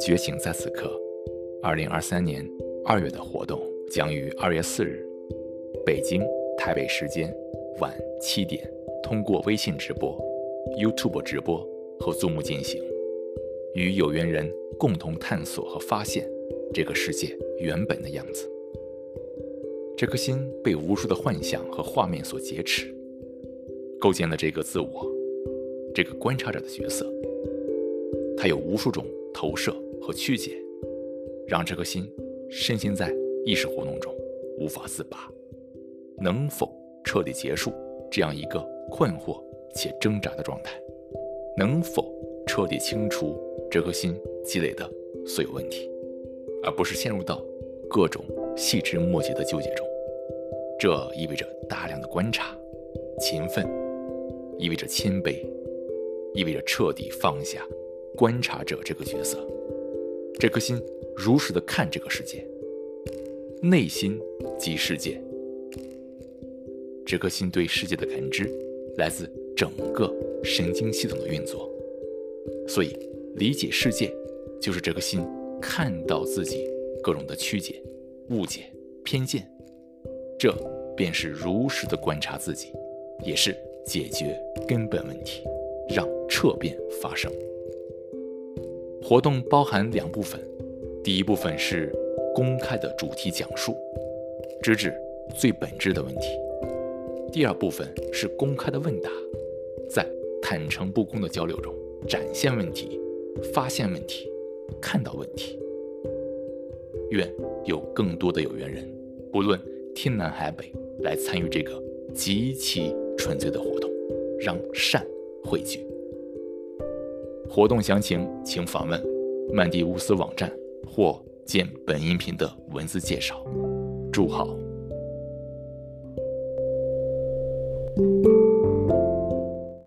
觉醒在此刻。二零二三年二月的活动将于二月四日，北京、台北时间晚七点，通过微信直播、YouTube 直播和 Zoom 进行，与有缘人共同探索和发现这个世界原本的样子。这颗心被无数的幻想和画面所劫持，构建了这个自我，这个观察者的角色。它有无数种投射和曲解。让这颗心深陷在意识活动中，无法自拔。能否彻底结束这样一个困惑且挣扎的状态？能否彻底清除这颗心积累的所有问题，而不是陷入到各种细枝末节的纠结中？这意味着大量的观察、勤奋，意味着谦卑，意味着彻底放下观察者这个角色。这颗心。如实的看这个世界，内心即世界。这颗心对世界的感知来自整个神经系统的运作，所以理解世界就是这颗心看到自己各种的曲解、误解、偏见，这便是如实的观察自己，也是解决根本问题，让彻变发生。活动包含两部分。第一部分是公开的主题讲述，直指最本质的问题；第二部分是公开的问答，在坦诚不公的交流中展现问题、发现问题、看到问题。愿有更多的有缘人，不论天南海北，来参与这个极其纯粹的活动，让善汇聚。活动详情请访问曼迪乌斯网站。或见本音频的文字介绍。祝好。